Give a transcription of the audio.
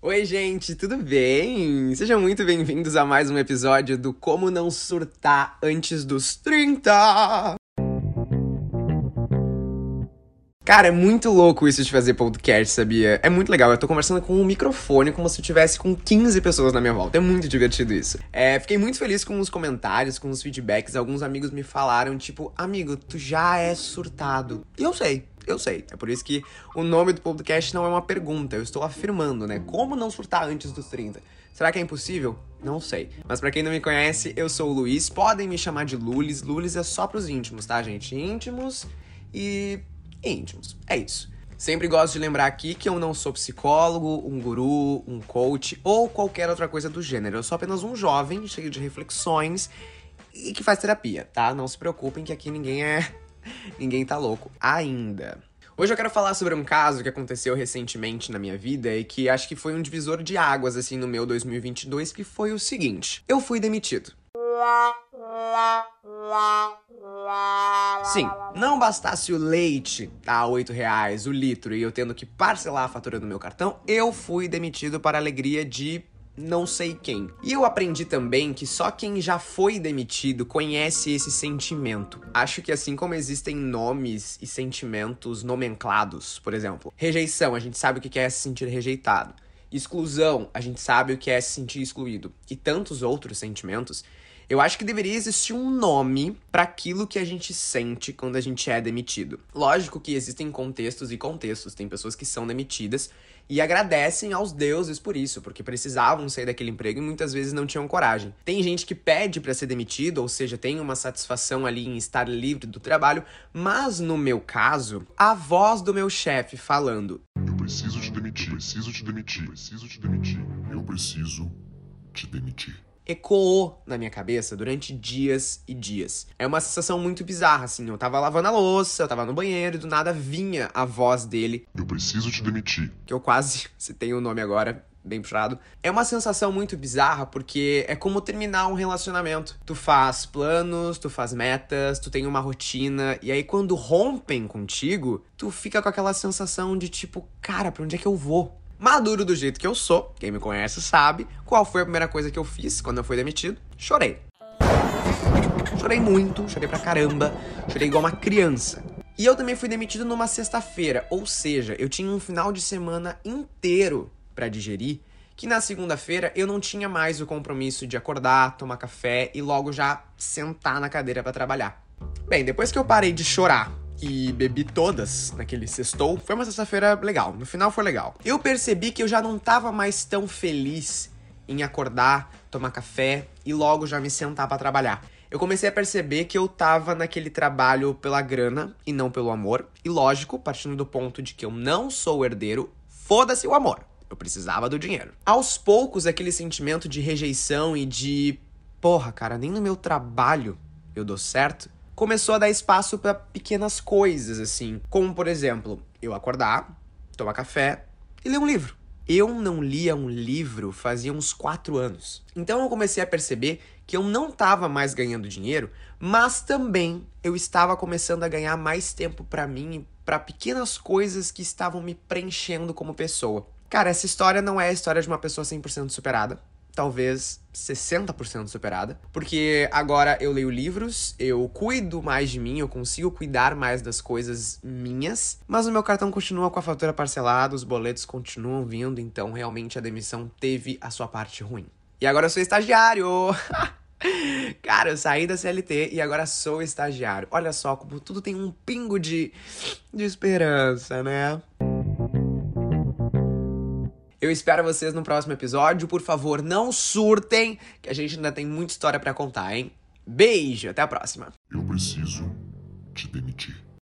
Oi, gente, tudo bem? Sejam muito bem-vindos a mais um episódio do Como Não Surtar Antes dos 30! Cara, é muito louco isso de fazer podcast, sabia? É muito legal. Eu tô conversando com um microfone como se eu tivesse com 15 pessoas na minha volta. É muito divertido isso. É, fiquei muito feliz com os comentários, com os feedbacks. Alguns amigos me falaram, tipo, amigo, tu já é surtado. E eu sei. Eu sei. É por isso que o nome do podcast não é uma pergunta, eu estou afirmando, né? Como não surtar antes dos 30? Será que é impossível? Não sei. Mas para quem não me conhece, eu sou o Luiz. Podem me chamar de Lulis. Lulis é só pros íntimos, tá, gente? Íntimos e íntimos. É isso. Sempre gosto de lembrar aqui que eu não sou psicólogo, um guru, um coach ou qualquer outra coisa do gênero. Eu sou apenas um jovem cheio de reflexões e que faz terapia, tá? Não se preocupem que aqui ninguém é. ninguém tá louco ainda. Hoje eu quero falar sobre um caso que aconteceu recentemente na minha vida e que acho que foi um divisor de águas assim no meu 2022, que foi o seguinte: eu fui demitido. Sim, não bastasse o leite a oito reais o litro e eu tendo que parcelar a fatura do meu cartão, eu fui demitido para alegria de não sei quem. E eu aprendi também que só quem já foi demitido conhece esse sentimento. Acho que assim como existem nomes e sentimentos nomenclados, por exemplo, rejeição, a gente sabe o que é se sentir rejeitado. Exclusão, a gente sabe o que é se sentir excluído. E tantos outros sentimentos eu acho que deveria existir um nome para aquilo que a gente sente quando a gente é demitido. Lógico que existem contextos e contextos. Tem pessoas que são demitidas e agradecem aos deuses por isso, porque precisavam sair daquele emprego e muitas vezes não tinham coragem. Tem gente que pede para ser demitido, ou seja, tem uma satisfação ali em estar livre do trabalho, mas no meu caso, a voz do meu chefe falando: Eu preciso te demitir, preciso te demitir, preciso te demitir, eu preciso te demitir ecoou na minha cabeça durante dias e dias. É uma sensação muito bizarra, assim. Eu tava lavando a louça, eu tava no banheiro e do nada vinha a voz dele. Eu preciso te demitir. Que eu quase citei o nome agora, bem puxado. É uma sensação muito bizarra porque é como terminar um relacionamento. Tu faz planos, tu faz metas, tu tem uma rotina, e aí quando rompem contigo, tu fica com aquela sensação de tipo, cara, pra onde é que eu vou? Maduro do jeito que eu sou, quem me conhece sabe qual foi a primeira coisa que eu fiz quando eu fui demitido. Chorei. Chorei muito, chorei pra caramba, chorei igual uma criança. E eu também fui demitido numa sexta-feira, ou seja, eu tinha um final de semana inteiro para digerir, que na segunda-feira eu não tinha mais o compromisso de acordar, tomar café e logo já sentar na cadeira para trabalhar. Bem, depois que eu parei de chorar e bebi todas naquele sextou. Foi uma sexta-feira legal, no final foi legal. Eu percebi que eu já não tava mais tão feliz em acordar, tomar café e logo já me sentar para trabalhar. Eu comecei a perceber que eu tava naquele trabalho pela grana e não pelo amor. E lógico, partindo do ponto de que eu não sou herdeiro, foda-se o amor. Eu precisava do dinheiro. Aos poucos, aquele sentimento de rejeição e de porra, cara, nem no meu trabalho eu dou certo começou a dar espaço para pequenas coisas, assim. Como, por exemplo, eu acordar, tomar café e ler um livro. Eu não lia um livro fazia uns quatro anos. Então eu comecei a perceber que eu não estava mais ganhando dinheiro, mas também eu estava começando a ganhar mais tempo para mim, para pequenas coisas que estavam me preenchendo como pessoa. Cara, essa história não é a história de uma pessoa 100% superada talvez 60% superada, porque agora eu leio livros, eu cuido mais de mim, eu consigo cuidar mais das coisas minhas, mas o meu cartão continua com a fatura parcelada, os boletos continuam vindo, então realmente a demissão teve a sua parte ruim. E agora eu sou estagiário! Cara, eu saí da CLT e agora sou estagiário. Olha só como tudo tem um pingo de, de esperança, né? Eu espero vocês no próximo episódio. Por favor, não surtem, que a gente ainda tem muita história para contar, hein? Beijo, até a próxima. Eu preciso te demitir.